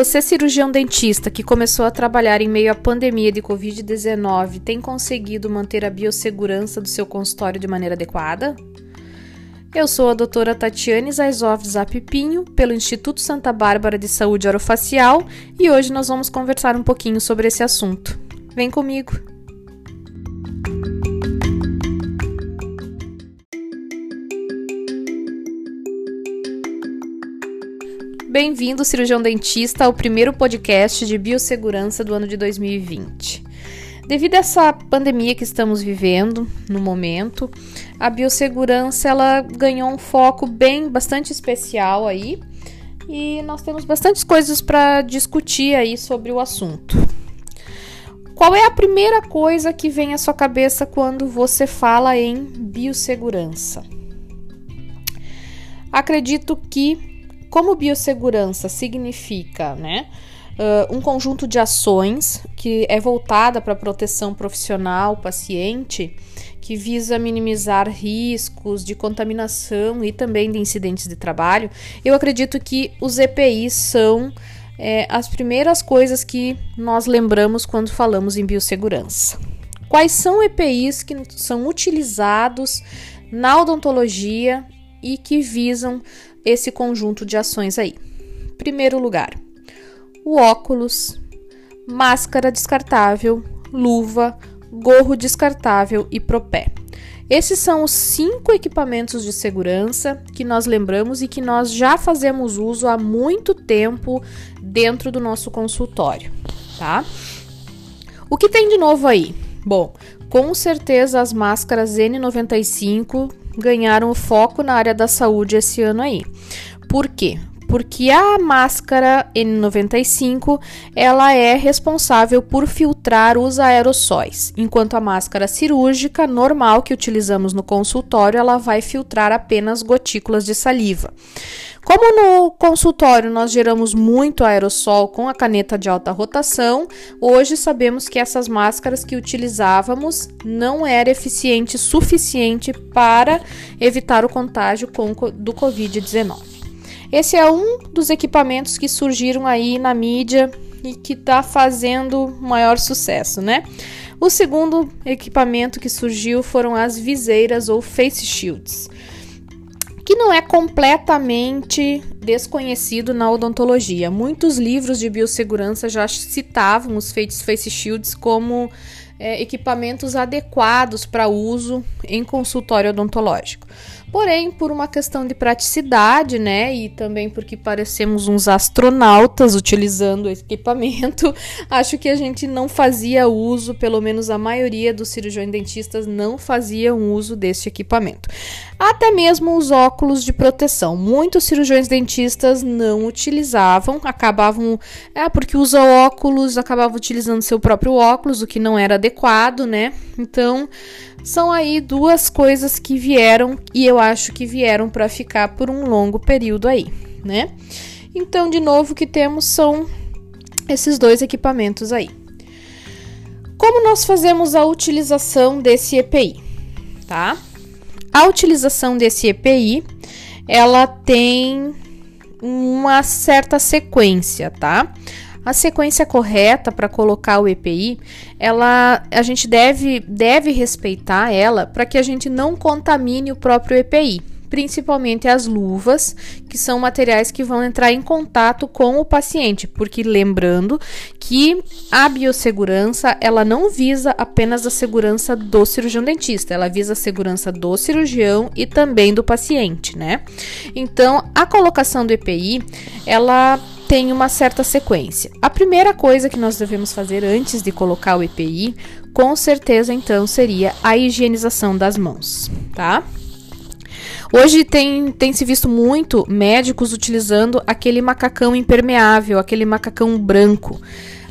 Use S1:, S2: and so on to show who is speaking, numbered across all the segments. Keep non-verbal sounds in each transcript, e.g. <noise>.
S1: Você, cirurgião dentista que começou a trabalhar em meio à pandemia de Covid-19, tem conseguido manter a biossegurança do seu consultório de maneira adequada? Eu sou a doutora Tatiane Zaizov Zapipinho, pelo Instituto Santa Bárbara de Saúde Orofacial, e hoje nós vamos conversar um pouquinho sobre esse assunto. Vem comigo! Bem-vindo, cirurgião dentista, ao primeiro podcast de biossegurança do ano de 2020. Devido a essa pandemia que estamos vivendo no momento, a biossegurança ela ganhou um foco bem bastante especial aí e nós temos bastantes coisas para discutir aí sobre o assunto. Qual é a primeira coisa que vem à sua cabeça quando você fala em biossegurança? Acredito que como biossegurança significa, né? Uh, um conjunto de ações que é voltada para a proteção profissional paciente, que visa minimizar riscos de contaminação e também de incidentes de trabalho, eu acredito que os EPIs são é, as primeiras coisas que nós lembramos quando falamos em biossegurança. Quais são EPIs que são utilizados na odontologia e que visam esse conjunto de ações aí. Primeiro lugar, o óculos, máscara descartável, luva, gorro descartável e propé. Esses são os cinco equipamentos de segurança que nós lembramos e que nós já fazemos uso há muito tempo dentro do nosso consultório, tá? O que tem de novo aí? Bom, com certeza as máscaras N95 ganharam foco na área da saúde esse ano aí. Por quê? Porque a máscara N95 ela é responsável por filtrar os aerossóis, enquanto a máscara cirúrgica normal que utilizamos no consultório ela vai filtrar apenas gotículas de saliva. Como no consultório nós geramos muito aerossol com a caneta de alta rotação, hoje sabemos que essas máscaras que utilizávamos não era eficiente suficiente para evitar o contágio do Covid-19. Esse é um dos equipamentos que surgiram aí na mídia e que está fazendo maior sucesso, né? O segundo equipamento que surgiu foram as viseiras ou face shields que não é completamente desconhecido na odontologia. Muitos livros de biossegurança já citavam os face shields como é, equipamentos adequados para uso em consultório odontológico. Porém, por uma questão de praticidade, né, e também porque parecemos uns astronautas utilizando o equipamento, <laughs> acho que a gente não fazia uso, pelo menos a maioria dos cirurgiões dentistas não faziam uso deste equipamento. Até mesmo os óculos de proteção. Muitos cirurgiões dentistas não utilizavam, acabavam, é porque usa óculos, acabava utilizando seu próprio óculos, o que não era adequado, né? Então, são aí duas coisas que vieram e eu acho que vieram para ficar por um longo período aí, né? Então, de novo, o que temos são esses dois equipamentos aí. Como nós fazemos a utilização desse EPI, tá? A utilização desse EPI, ela tem uma certa sequência, tá? A sequência correta para colocar o EPI, ela a gente deve deve respeitar ela para que a gente não contamine o próprio EPI principalmente as luvas, que são materiais que vão entrar em contato com o paciente, porque lembrando que a biossegurança, ela não visa apenas a segurança do cirurgião dentista, ela visa a segurança do cirurgião e também do paciente, né? Então, a colocação do EPI, ela tem uma certa sequência. A primeira coisa que nós devemos fazer antes de colocar o EPI, com certeza então seria a higienização das mãos, tá? Hoje tem, tem se visto muito médicos utilizando aquele macacão impermeável, aquele macacão branco.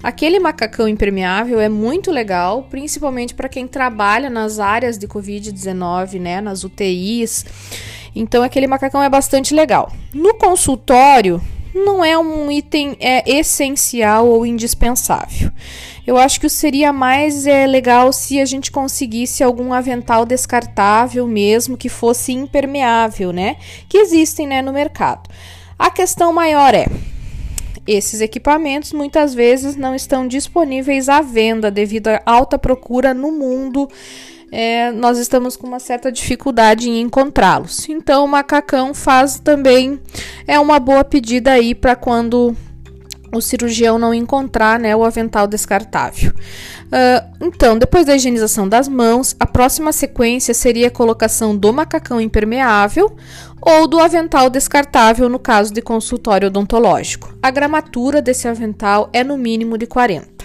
S1: Aquele macacão impermeável é muito legal, principalmente para quem trabalha nas áreas de Covid-19, né, nas UTIs. Então, aquele macacão é bastante legal. No consultório, não é um item é, essencial ou indispensável. Eu acho que seria mais é, legal se a gente conseguisse algum avental descartável mesmo que fosse impermeável, né? Que existem né, no mercado. A questão maior é esses equipamentos muitas vezes não estão disponíveis à venda devido à alta procura no mundo. É, nós estamos com uma certa dificuldade em encontrá-los. Então, o macacão faz também é uma boa pedida aí para quando o cirurgião não encontrar né, o avental descartável. Uh, então, depois da higienização das mãos, a próxima sequência seria a colocação do macacão impermeável ou do avental descartável no caso de consultório odontológico. A gramatura desse avental é no mínimo de 40.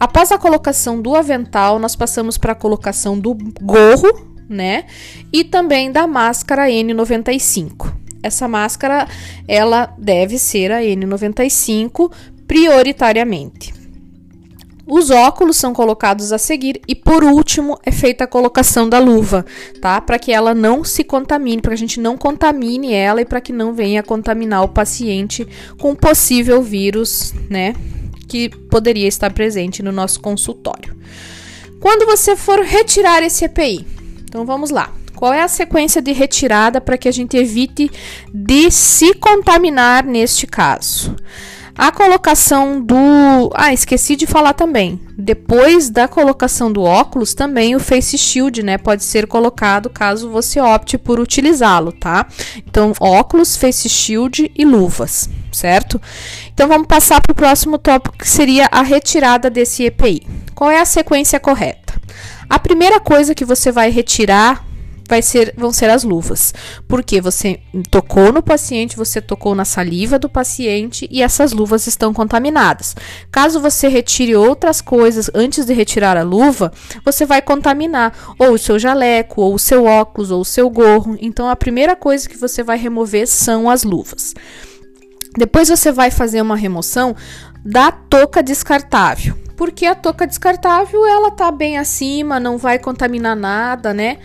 S1: Após a colocação do avental, nós passamos para a colocação do gorro, né? E também da máscara N95. Essa máscara, ela deve ser a N95 prioritariamente. Os óculos são colocados a seguir e por último é feita a colocação da luva, tá? Para que ela não se contamine, para que a gente não contamine ela e para que não venha contaminar o paciente com possível vírus, né, que poderia estar presente no nosso consultório. Quando você for retirar esse EPI, então vamos lá. Qual é a sequência de retirada para que a gente evite de se contaminar neste caso? A colocação do. Ah, esqueci de falar também. Depois da colocação do óculos, também o face shield, né? Pode ser colocado caso você opte por utilizá-lo, tá? Então, óculos, face shield e luvas, certo? Então, vamos passar para o próximo tópico que seria a retirada desse EPI. Qual é a sequência correta? A primeira coisa que você vai retirar vai ser, vão ser as luvas. Porque você tocou no paciente, você tocou na saliva do paciente e essas luvas estão contaminadas. Caso você retire outras coisas antes de retirar a luva, você vai contaminar ou o seu jaleco, ou o seu óculos, ou o seu gorro. Então a primeira coisa que você vai remover são as luvas. Depois você vai fazer uma remoção da touca descartável porque a touca descartável ela tá bem acima, não vai contaminar nada, né?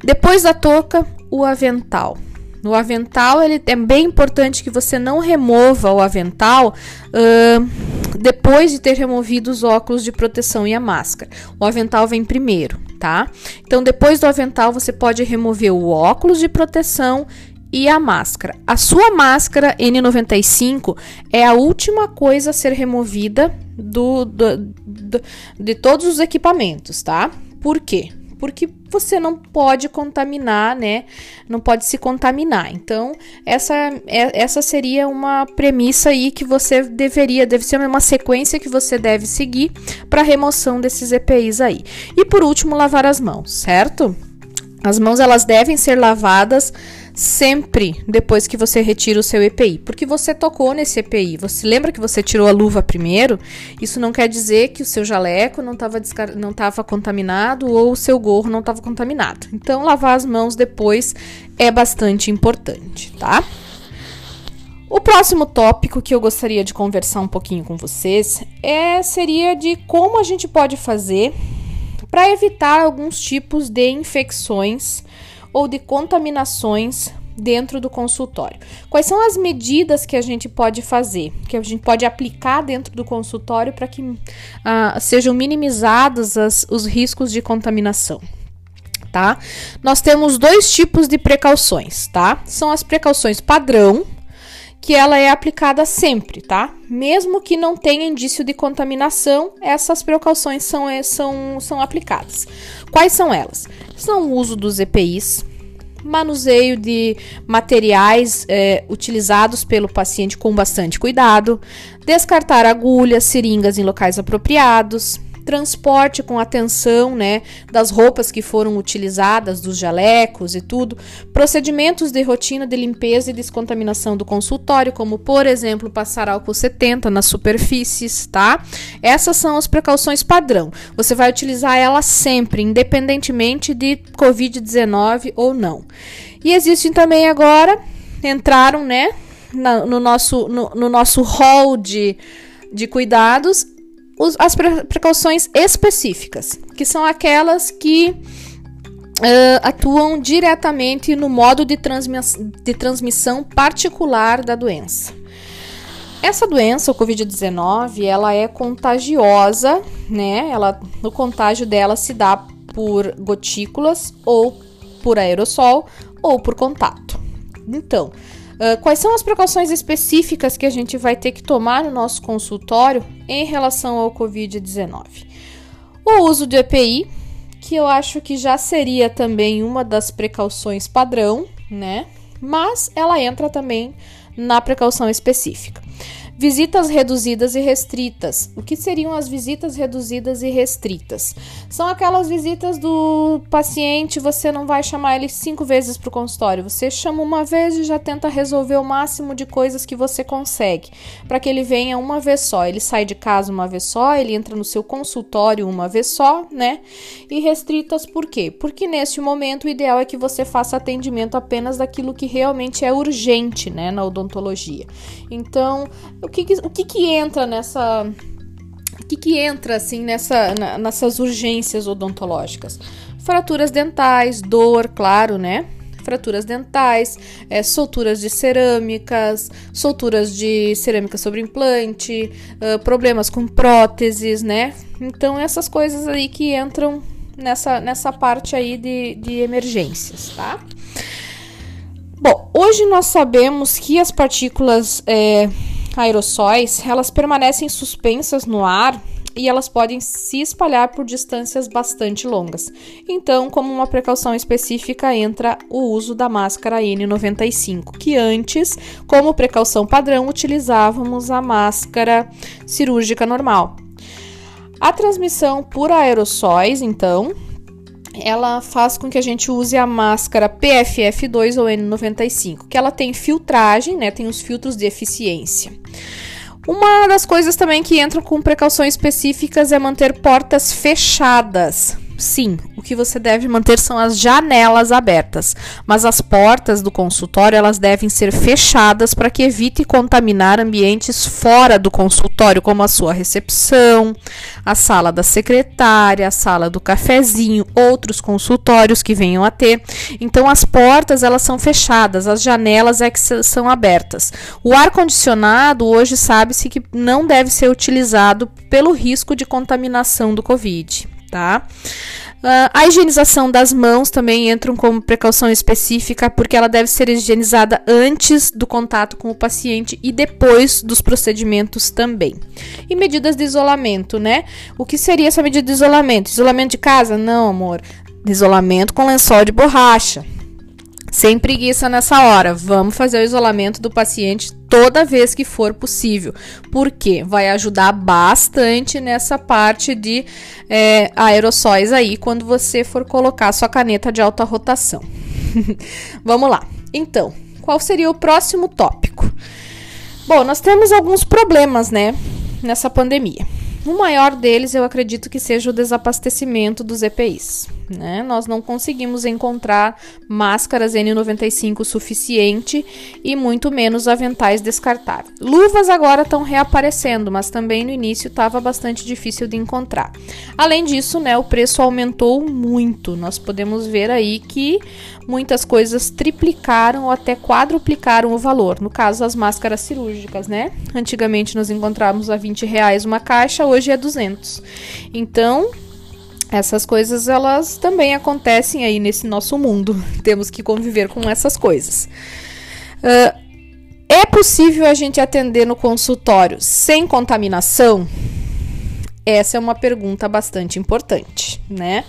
S1: Depois da touca, o avental. No avental, ele é bem importante que você não remova o avental uh, depois de ter removido os óculos de proteção e a máscara. O avental vem primeiro, tá? Então, depois do avental, você pode remover o óculos de proteção e a máscara. A sua máscara N95 é a última coisa a ser removida do, do, do, de todos os equipamentos, tá? Por quê? Porque você não pode contaminar, né? Não pode se contaminar. Então, essa, é, essa seria uma premissa aí que você deveria, deve ser uma sequência que você deve seguir para remoção desses EPIs aí. E por último, lavar as mãos, certo? As mãos elas devem ser lavadas sempre depois que você retira o seu EPI, porque você tocou nesse EPI. Você lembra que você tirou a luva primeiro? Isso não quer dizer que o seu jaleco não estava não tava contaminado ou o seu gorro não estava contaminado. Então, lavar as mãos depois é bastante importante, tá? O próximo tópico que eu gostaria de conversar um pouquinho com vocês é seria de como a gente pode fazer para evitar alguns tipos de infecções ou de contaminações dentro do consultório. Quais são as medidas que a gente pode fazer, que a gente pode aplicar dentro do consultório para que uh, sejam minimizados as, os riscos de contaminação? Tá? Nós temos dois tipos de precauções, tá? São as precauções padrão, que ela é aplicada sempre, tá? Mesmo que não tenha indício de contaminação, essas precauções são, é, são, são aplicadas. Quais são elas? São o uso dos EPIs, manuseio de materiais é, utilizados pelo paciente com bastante cuidado, descartar agulhas, seringas em locais apropriados, transporte com atenção, né, das roupas que foram utilizadas, dos jalecos e tudo, procedimentos de rotina de limpeza e descontaminação do consultório, como por exemplo, passar álcool 70 nas superfícies, tá? Essas são as precauções padrão. Você vai utilizar ela sempre, independentemente de COVID-19 ou não. E existem também agora entraram, né, no nosso no, no nosso hall de de cuidados os, as precauções específicas, que são aquelas que uh, atuam diretamente no modo de, de transmissão particular da doença. Essa doença, o COVID-19, ela é contagiosa, né? Ela, o contágio dela se dá por gotículas ou por aerossol ou por contato. Então, Uh, quais são as precauções específicas que a gente vai ter que tomar no nosso consultório em relação ao Covid-19? O uso de EPI, que eu acho que já seria também uma das precauções padrão, né? Mas ela entra também na precaução específica. Visitas reduzidas e restritas. O que seriam as visitas reduzidas e restritas? São aquelas visitas do paciente, você não vai chamar ele cinco vezes para o consultório, você chama uma vez e já tenta resolver o máximo de coisas que você consegue, para que ele venha uma vez só. Ele sai de casa uma vez só, ele entra no seu consultório uma vez só, né? E restritas por quê? Porque neste momento o ideal é que você faça atendimento apenas daquilo que realmente é urgente, né, na odontologia. Então, o que, o que, que entra nessa. O que, que entra assim nessa, na, nessas urgências odontológicas? Fraturas dentais, dor, claro, né? fraturas dentais, é, solturas de cerâmicas, solturas de cerâmica sobre implante, uh, problemas com próteses, né? Então, essas coisas aí que entram nessa, nessa parte aí de, de emergências, tá? Bom, hoje nós sabemos que as partículas é, aerossóis, elas permanecem suspensas no ar e elas podem se espalhar por distâncias bastante longas. Então, como uma precaução específica, entra o uso da máscara N95, que antes, como precaução padrão, utilizávamos a máscara cirúrgica normal. A transmissão por aerossóis, então, ela faz com que a gente use a máscara PFF2 ou N95, que ela tem filtragem, né? Tem os filtros de eficiência. Uma das coisas também que entram com precauções específicas é manter portas fechadas Sim, o que você deve manter são as janelas abertas, mas as portas do consultório elas devem ser fechadas para que evite contaminar ambientes fora do consultório, como a sua recepção, a sala da secretária, a sala do cafezinho, outros consultórios que venham a ter. Então as portas elas são fechadas, as janelas é que são abertas. O ar condicionado hoje sabe-se que não deve ser utilizado pelo risco de contaminação do COVID tá? Uh, a higienização das mãos também entra como precaução específica, porque ela deve ser higienizada antes do contato com o paciente e depois dos procedimentos também. E medidas de isolamento, né? O que seria essa medida de isolamento? Isolamento de casa? Não, amor. Isolamento com lençol de borracha. Sem preguiça nessa hora. Vamos fazer o isolamento do paciente toda vez que for possível. Porque vai ajudar bastante nessa parte de é, aerossóis aí quando você for colocar sua caneta de alta rotação. <laughs> Vamos lá. Então, qual seria o próximo tópico? Bom, nós temos alguns problemas, né, nessa pandemia. O maior deles eu acredito que seja o desabastecimento dos EPIs. Né? Nós não conseguimos encontrar máscaras N95 suficiente e muito menos aventais descartáveis. Luvas agora estão reaparecendo, mas também no início estava bastante difícil de encontrar. Além disso, né, o preço aumentou muito. Nós podemos ver aí que muitas coisas triplicaram ou até quadruplicaram o valor. No caso, as máscaras cirúrgicas, né? Antigamente nós encontrávamos a 20 reais uma caixa, hoje é 200. Então, essas coisas elas também acontecem aí nesse nosso mundo. <laughs> Temos que conviver com essas coisas. Uh, é possível a gente atender no consultório sem contaminação? Essa é uma pergunta bastante importante, né?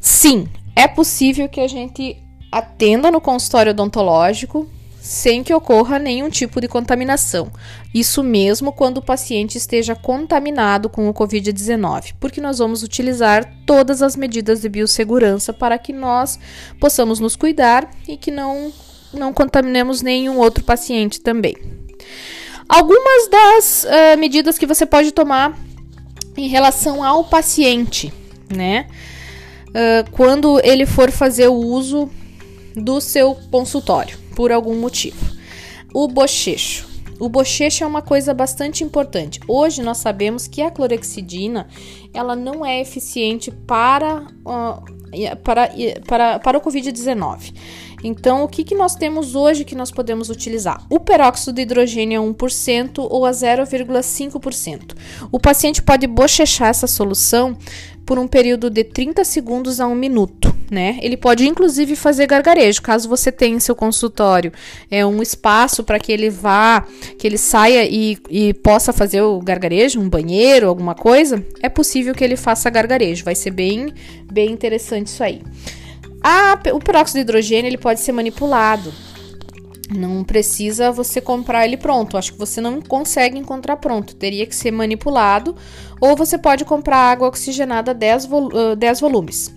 S1: Sim, é possível que a gente atenda no consultório odontológico sem que ocorra nenhum tipo de contaminação. Isso mesmo quando o paciente esteja contaminado com o Covid-19, porque nós vamos utilizar todas as medidas de biossegurança para que nós possamos nos cuidar e que não, não contaminemos nenhum outro paciente também. Algumas das uh, medidas que você pode tomar em relação ao paciente, né? Uh, quando ele for fazer o uso do seu consultório por algum motivo. O bochecho. O bochecho é uma coisa bastante importante. Hoje nós sabemos que a clorexidina ela não é eficiente para, uh, para, para, para o Covid-19. Então, o que, que nós temos hoje que nós podemos utilizar? O peróxido de hidrogênio a 1% ou a 0,5%. O paciente pode bochechar essa solução por um período de 30 segundos a 1 minuto né? Ele pode inclusive fazer gargarejo, caso você tenha em seu consultório é um espaço para que ele vá, que ele saia e, e possa fazer o gargarejo, um banheiro, alguma coisa, é possível que ele faça gargarejo. Vai ser bem, bem interessante isso aí. A, o peróxido de hidrogênio ele pode ser manipulado. Não precisa você comprar ele pronto. Acho que você não consegue encontrar pronto. Teria que ser manipulado. Ou você pode comprar água oxigenada 10, vol uh, 10 volumes.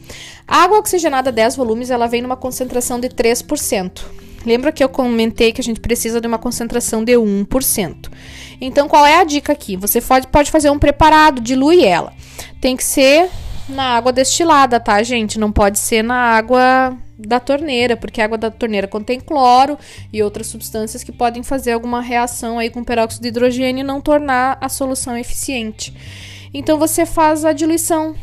S1: A água oxigenada 10 volumes ela vem numa concentração de 3%. Lembra que eu comentei que a gente precisa de uma concentração de 1%. Então, qual é a dica aqui? Você pode, pode fazer um preparado, dilui ela. Tem que ser na água destilada, tá, gente? Não pode ser na água da torneira, porque a água da torneira contém cloro e outras substâncias que podem fazer alguma reação aí com peróxido de hidrogênio e não tornar a solução eficiente. Então você faz a diluição.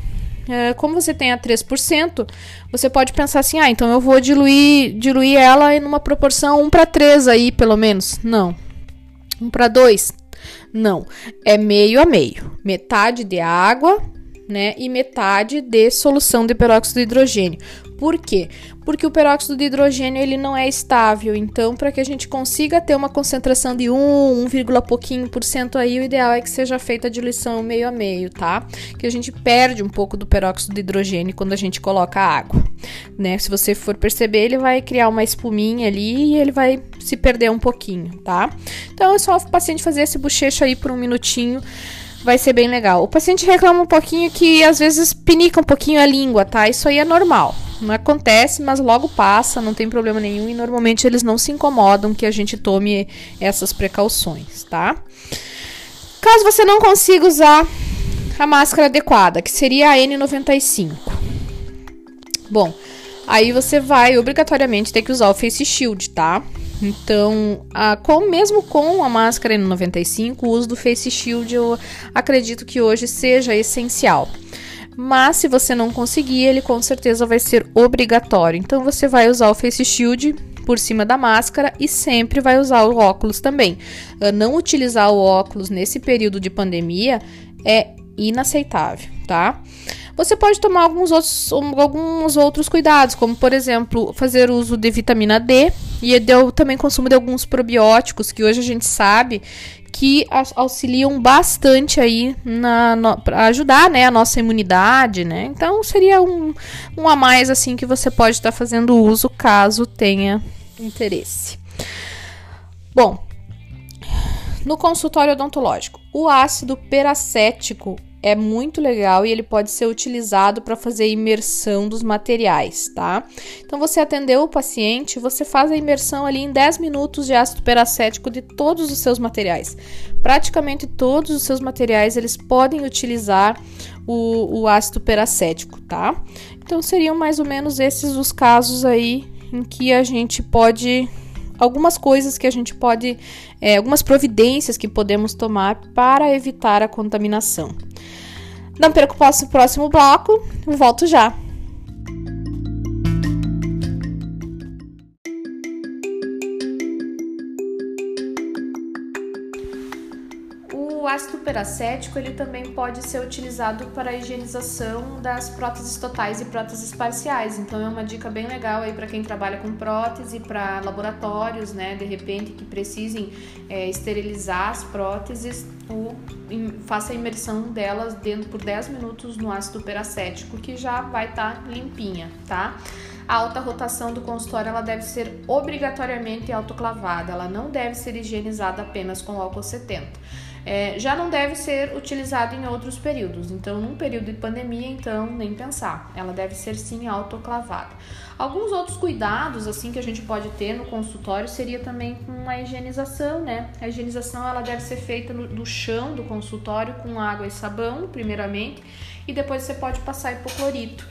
S1: É, como você tem a 3%, você pode pensar assim: ah, então eu vou diluir, diluir ela em uma proporção 1 para 3 aí, pelo menos. Não. 1 para 2? Não. É meio a meio. Metade de água, né, e metade de solução de peróxido de hidrogênio. Por quê? Porque o peróxido de hidrogênio ele não é estável. Então, para que a gente consiga ter uma concentração de 1, 1, pouquinho por cento aí, o ideal é que seja feita a diluição meio a meio, tá? Que a gente perde um pouco do peróxido de hidrogênio quando a gente coloca água, né? Se você for perceber, ele vai criar uma espuminha ali e ele vai se perder um pouquinho, tá? Então, é só o paciente fazer esse bochecho aí por um minutinho vai ser bem legal. O paciente reclama um pouquinho que às vezes pinica um pouquinho a língua, tá? Isso aí é normal. Não acontece, mas logo passa, não tem problema nenhum e normalmente eles não se incomodam que a gente tome essas precauções, tá? Caso você não consiga usar a máscara adequada, que seria a N95. Bom, aí você vai obrigatoriamente ter que usar o face shield, tá? Então, a, com, mesmo com a máscara N95, o uso do face shield eu acredito que hoje seja essencial. Mas se você não conseguir, ele com certeza vai ser obrigatório. Então você vai usar o face shield por cima da máscara e sempre vai usar o óculos também. Ah, não utilizar o óculos nesse período de pandemia é inaceitável, tá? Você pode tomar alguns outros, alguns outros cuidados, como por exemplo, fazer uso de vitamina D e de, também consumo de alguns probióticos que hoje a gente sabe que auxiliam bastante aí para ajudar né, a nossa imunidade, né? Então seria um, um a mais assim que você pode estar tá fazendo uso caso tenha interesse. Bom, no consultório odontológico, o ácido peracético é muito legal e ele pode ser utilizado para fazer imersão dos materiais, tá? Então você atendeu o paciente, você faz a imersão ali em 10 minutos de ácido peracético de todos os seus materiais. Praticamente todos os seus materiais eles podem utilizar o, o ácido peracético, tá? Então seriam mais ou menos esses os casos aí em que a gente pode algumas coisas que a gente pode, é, algumas providências que podemos tomar para evitar a contaminação. Não perca o próximo bloco, volto já. O ácido peracético ele também pode ser utilizado para a higienização das próteses totais e próteses parciais. Então é uma dica bem legal aí para quem trabalha com prótese, para laboratórios, né, de repente que precisem é, esterilizar as próteses, o, faça a imersão delas dentro por 10 minutos no ácido peracético, que já vai estar tá limpinha, tá? A alta rotação do consultório ela deve ser obrigatoriamente autoclavada, ela não deve ser higienizada apenas com álcool 70 é, já não deve ser utilizado em outros períodos. Então, num período de pandemia, então, nem pensar. Ela deve ser sim autoclavada. Alguns outros cuidados assim que a gente pode ter no consultório seria também com a higienização, né? A higienização ela deve ser feita no chão do consultório com água e sabão, primeiramente, e depois você pode passar hipoclorito.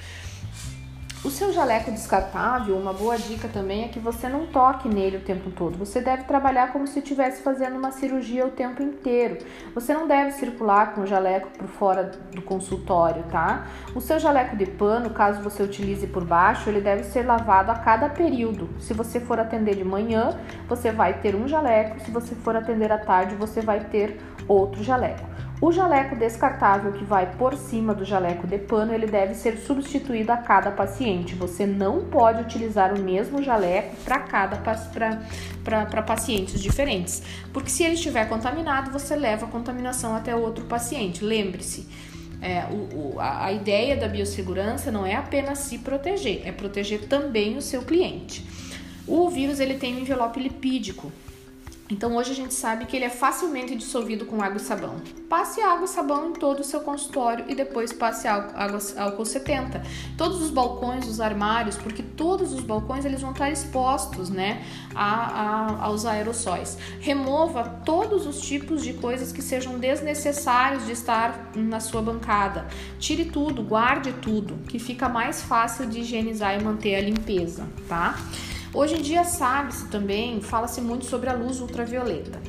S1: O seu jaleco descartável, uma boa dica também é que você não toque nele o tempo todo. Você deve trabalhar como se estivesse fazendo uma cirurgia o tempo inteiro. Você não deve circular com o jaleco por fora do consultório, tá? O seu jaleco de pano, caso você utilize por baixo, ele deve ser lavado a cada período. Se você for atender de manhã, você vai ter um jaleco. Se você for atender à tarde, você vai ter outro jaleco. O jaleco descartável que vai por cima do jaleco de pano, ele deve ser substituído a cada paciente. Você não pode utilizar o mesmo jaleco para cada para pacientes diferentes, porque se ele estiver contaminado, você leva a contaminação até outro paciente. Lembre-se, é, o, o, a, ideia da biossegurança não é apenas se proteger, é proteger também o seu cliente. O vírus ele tem um envelope lipídico, então hoje a gente sabe que ele é facilmente dissolvido com água e sabão. Passe água e sabão em todo o seu consultório e depois passe água, álcool 70. Todos os balcões, os armários, porque todos os balcões eles vão estar expostos, né, a, a, aos aerossóis. Remova todos os tipos de coisas que sejam desnecessários de estar na sua bancada. Tire tudo, guarde tudo, que fica mais fácil de higienizar e manter a limpeza, tá? Hoje em dia sabe-se também, fala-se muito sobre a luz ultravioleta.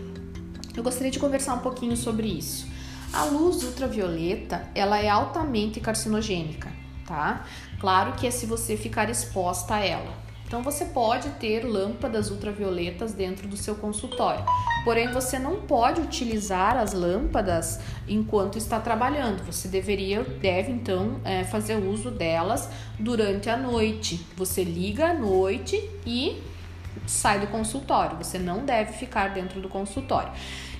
S1: Eu gostaria de conversar um pouquinho sobre isso. A luz ultravioleta, ela é altamente carcinogênica, tá? Claro que é se você ficar exposta a ela. Então você pode ter lâmpadas ultravioletas dentro do seu consultório, porém você não pode utilizar as lâmpadas enquanto está trabalhando. Você deveria, deve então é, fazer uso delas durante a noite. Você liga à noite e sai do consultório. Você não deve ficar dentro do consultório.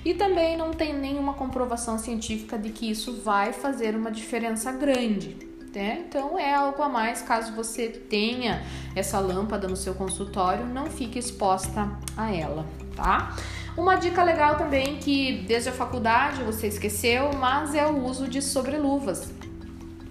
S1: E também não tem nenhuma comprovação científica de que isso vai fazer uma diferença grande né? Então é algo a mais caso você tenha essa lâmpada no seu consultório, não fique exposta a ela, tá? Uma dica legal também que desde a faculdade você esqueceu, mas é o uso de sobreluvas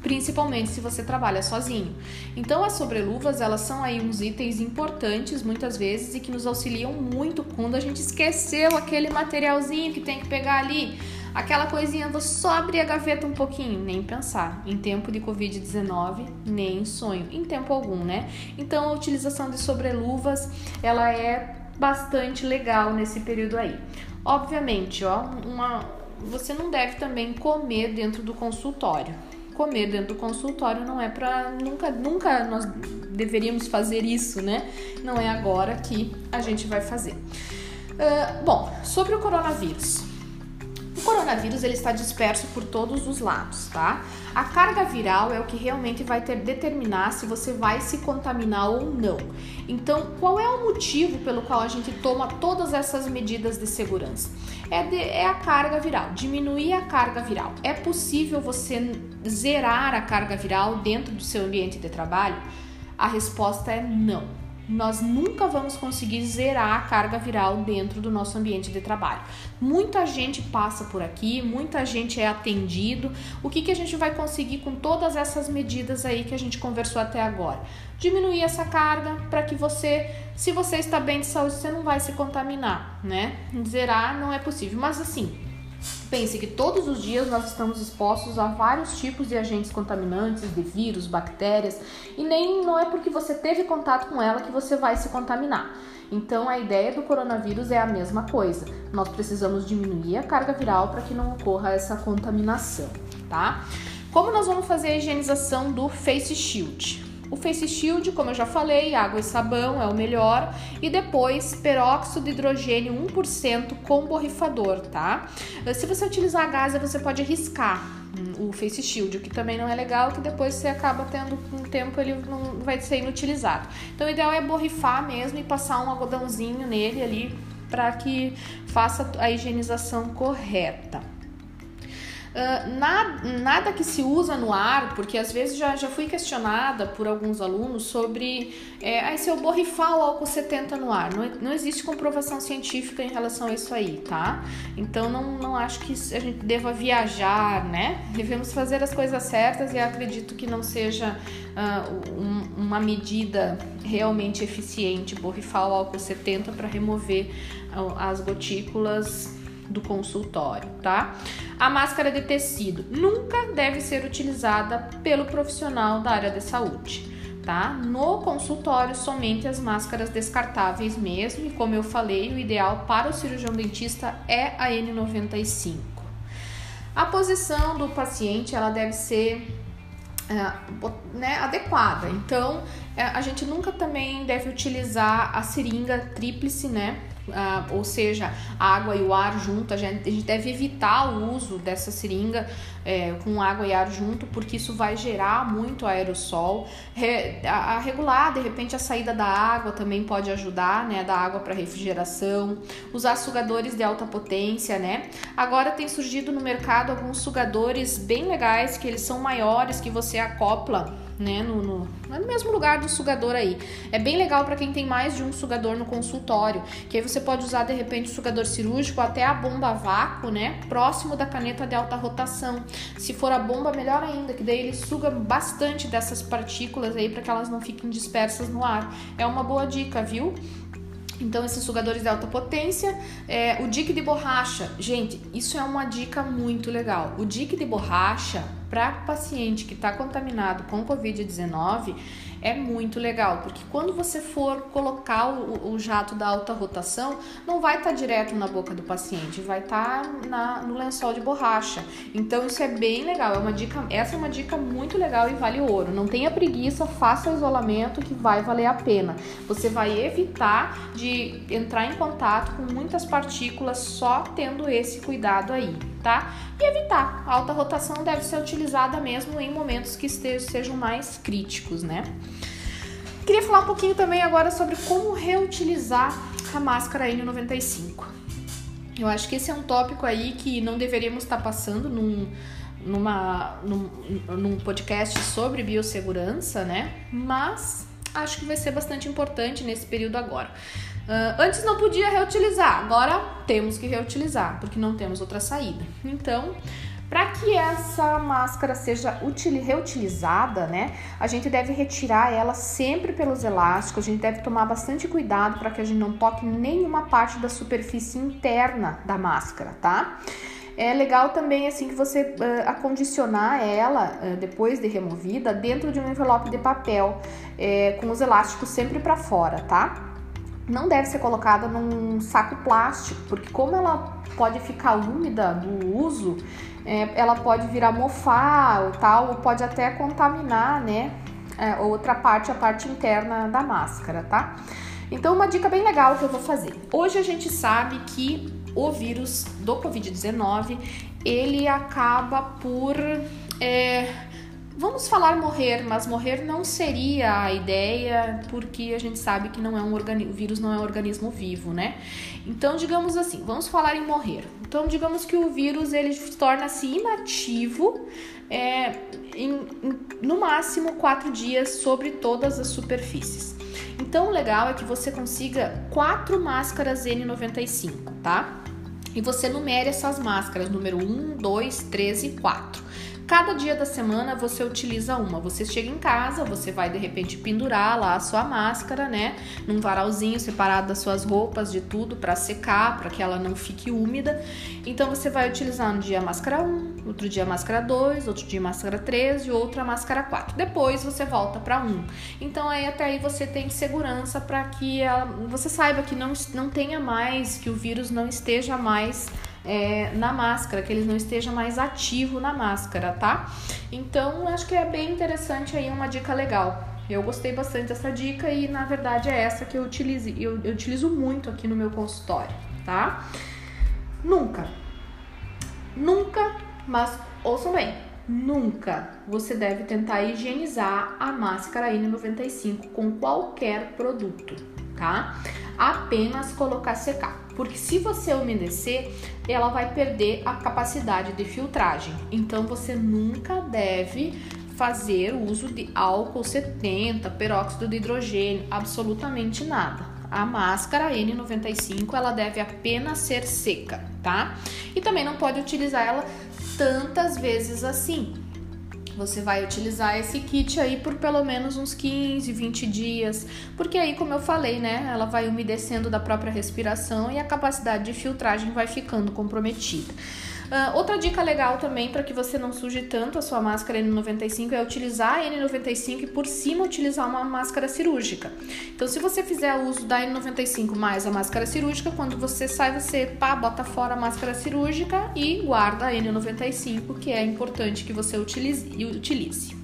S1: principalmente se você trabalha sozinho. Então as sobreluvas, elas são aí uns itens importantes muitas vezes e que nos auxiliam muito quando a gente esqueceu aquele materialzinho que tem que pegar ali Aquela coisinha, vou só abrir a gaveta um pouquinho, nem pensar. Em tempo de Covid-19, nem sonho, em tempo algum, né? Então a utilização de sobreluvas, ela é bastante legal nesse período aí. Obviamente, ó, uma, você não deve também comer dentro do consultório. Comer dentro do consultório não é para nunca, nunca nós deveríamos fazer isso, né? Não é agora que a gente vai fazer. Uh, bom, sobre o coronavírus coronavírus ele está disperso por todos os lados, tá? A carga viral é o que realmente vai ter, determinar se você vai se contaminar ou não. Então, qual é o motivo pelo qual a gente toma todas essas medidas de segurança? É, de, é a carga viral, diminuir a carga viral. É possível você zerar a carga viral dentro do seu ambiente de trabalho? A resposta é não nós nunca vamos conseguir zerar a carga viral dentro do nosso ambiente de trabalho. Muita gente passa por aqui, muita gente é atendido. O que, que a gente vai conseguir com todas essas medidas aí que a gente conversou até agora? Diminuir essa carga para que você, se você está bem de saúde, você não vai se contaminar, né? Zerar não é possível, mas assim, Pense que todos os dias nós estamos expostos a vários tipos de agentes contaminantes, de vírus, bactérias, e nem não é porque você teve contato com ela que você vai se contaminar. Então a ideia do coronavírus é a mesma coisa. Nós precisamos diminuir a carga viral para que não ocorra essa contaminação, tá? Como nós vamos fazer a higienização do face shield? O Face Shield, como eu já falei, água e sabão é o melhor. E depois peróxido de hidrogênio 1% com borrifador, tá? Se você utilizar a gás, você pode riscar o Face Shield, o que também não é legal, que depois você acaba tendo um tempo ele não vai ser inutilizado. Então o ideal é borrifar mesmo e passar um algodãozinho nele ali para que faça a higienização correta. Uh, nada, nada que se usa no ar, porque às vezes já, já fui questionada por alguns alunos sobre é, se eu borrifar o álcool 70 no ar. Não, não existe comprovação científica em relação a isso aí, tá? Então não, não acho que a gente deva viajar, né? Devemos fazer as coisas certas e acredito que não seja uh, um, uma medida realmente eficiente borrifar o álcool 70 para remover as gotículas do consultório, tá? A máscara de tecido nunca deve ser utilizada pelo profissional da área de saúde. Tá? No consultório, somente as máscaras descartáveis mesmo, e como eu falei, o ideal para o cirurgião dentista é a N95. A posição do paciente ela deve ser é, né, adequada, então é, a gente nunca também deve utilizar a seringa tríplice, né? Ah, ou seja, a água e o ar junto, a gente, a gente deve evitar o uso dessa seringa é, com água e ar junto, porque isso vai gerar muito aerossol. Re, a, a, regular, de repente, a saída da água também pode ajudar, né? Da água para refrigeração. Usar sugadores de alta potência, né? Agora tem surgido no mercado alguns sugadores bem legais, que eles são maiores, que você acopla né, no, no, no, mesmo lugar do sugador aí. É bem legal para quem tem mais de um sugador no consultório, que aí você pode usar de repente o sugador cirúrgico até a bomba vácuo, né, próximo da caneta de alta rotação. Se for a bomba, melhor ainda, que daí ele suga bastante dessas partículas aí para que elas não fiquem dispersas no ar. É uma boa dica, viu? Então, esses sugadores de alta potência, é, o dique de borracha, gente, isso é uma dica muito legal. O dique de borracha para paciente que está contaminado com Covid-19 é muito legal, porque quando você for colocar o, o jato da alta rotação, não vai estar tá direto na boca do paciente, vai estar tá no lençol de borracha. Então isso é bem legal, é uma dica, essa é uma dica muito legal e vale ouro. Não tenha preguiça, faça o isolamento que vai valer a pena. Você vai evitar de entrar em contato com muitas partículas só tendo esse cuidado aí, tá? E evitar. A alta rotação deve ser utilizada mesmo em momentos que estejam, sejam mais críticos, né? Queria falar um pouquinho também agora sobre como reutilizar a máscara N95. Eu acho que esse é um tópico aí que não deveríamos estar passando num, numa, num, num podcast sobre biossegurança, né? Mas acho que vai ser bastante importante nesse período agora. Uh, antes não podia reutilizar, agora temos que reutilizar, porque não temos outra saída. Então, para que essa máscara seja reutilizada, né, a gente deve retirar ela sempre pelos elásticos, a gente deve tomar bastante cuidado para que a gente não toque nenhuma parte da superfície interna da máscara, tá? É legal também assim que você uh, acondicionar ela uh, depois de removida dentro de um envelope de papel uh, com os elásticos sempre para fora, tá? Não deve ser colocada num saco plástico, porque como ela pode ficar úmida do uso, é, ela pode virar mofar ou tal, ou pode até contaminar, né? É, outra parte, a parte interna da máscara, tá? Então, uma dica bem legal que eu vou fazer. Hoje a gente sabe que o vírus do Covid-19 ele acaba por é, Vamos falar morrer, mas morrer não seria a ideia, porque a gente sabe que não é um organismo, o vírus não é um organismo vivo, né? Então, digamos assim, vamos falar em morrer. Então, digamos que o vírus ele torna-se inativo é, em, em, no máximo quatro dias sobre todas as superfícies. Então, o legal é que você consiga quatro máscaras N95, tá? E você numere essas máscaras, número 1, 2, 3 e 4. Cada dia da semana você utiliza uma. Você chega em casa, você vai de repente pendurar lá a sua máscara, né? Num varalzinho separado das suas roupas, de tudo, para secar, para que ela não fique úmida. Então você vai utilizar um dia a máscara 1, outro dia a máscara 2, outro dia a máscara 3 e outro a máscara 4. Depois você volta para 1. Então aí até aí você tem segurança para que ela, você saiba que não, não tenha mais, que o vírus não esteja mais é, na máscara, que ele não esteja mais ativo na máscara, tá? Então, acho que é bem interessante aí, uma dica legal. Eu gostei bastante dessa dica e, na verdade, é essa que eu utilizo, eu, eu utilizo muito aqui no meu consultório, tá? Nunca, nunca, mas ouçam bem, nunca você deve tentar higienizar a máscara N95 com qualquer produto, tá? Apenas colocar secar porque se você umedecer, ela vai perder a capacidade de filtragem. Então você nunca deve fazer uso de álcool 70, peróxido de hidrogênio, absolutamente nada. A máscara N95 ela deve apenas ser seca, tá? E também não pode utilizar ela tantas vezes assim, você vai utilizar esse kit aí por pelo menos uns 15, 20 dias, porque aí, como eu falei, né, ela vai umedecendo da própria respiração e a capacidade de filtragem vai ficando comprometida. Uh, outra dica legal também para que você não suje tanto a sua máscara N95 é utilizar a N95 e por cima utilizar uma máscara cirúrgica. Então, se você fizer uso da N95 mais a máscara cirúrgica, quando você sai, você pá, bota fora a máscara cirúrgica e guarda a N95, que é importante que você utilize. utilize.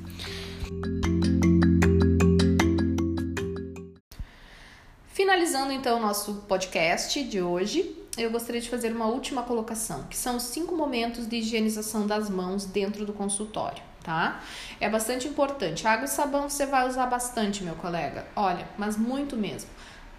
S1: Finalizando então o nosso podcast de hoje, eu gostaria de fazer uma última colocação, que são os cinco momentos de higienização das mãos dentro do consultório, tá? É bastante importante. Água e sabão você vai usar bastante, meu colega. Olha, mas muito mesmo.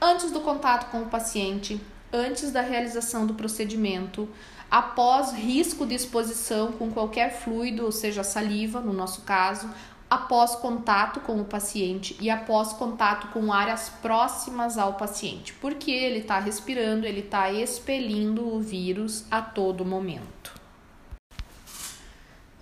S1: Antes do contato com o paciente, antes da realização do procedimento, após risco de exposição com qualquer fluido, ou seja, saliva, no nosso caso, após contato com o paciente e após contato com áreas próximas ao paciente, porque ele está respirando, ele está expelindo o vírus a todo momento.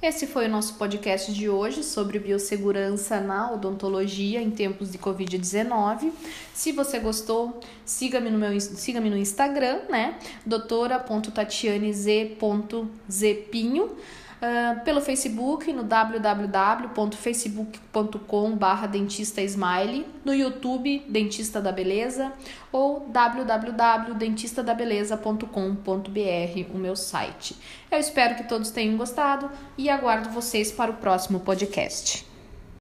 S1: Esse foi o nosso podcast de hoje sobre biossegurança na odontologia em tempos de Covid-19. Se você gostou, siga-me no meu siga-me no Instagram, né? doutora.tatianez.zepinho uh, pelo Facebook no www.facebook.com/barra dentista smile, no YouTube Dentista da Beleza ou www.dentistadabeleza.com.br, o meu site. Eu espero que todos tenham gostado e aguardo vocês para o próximo podcast.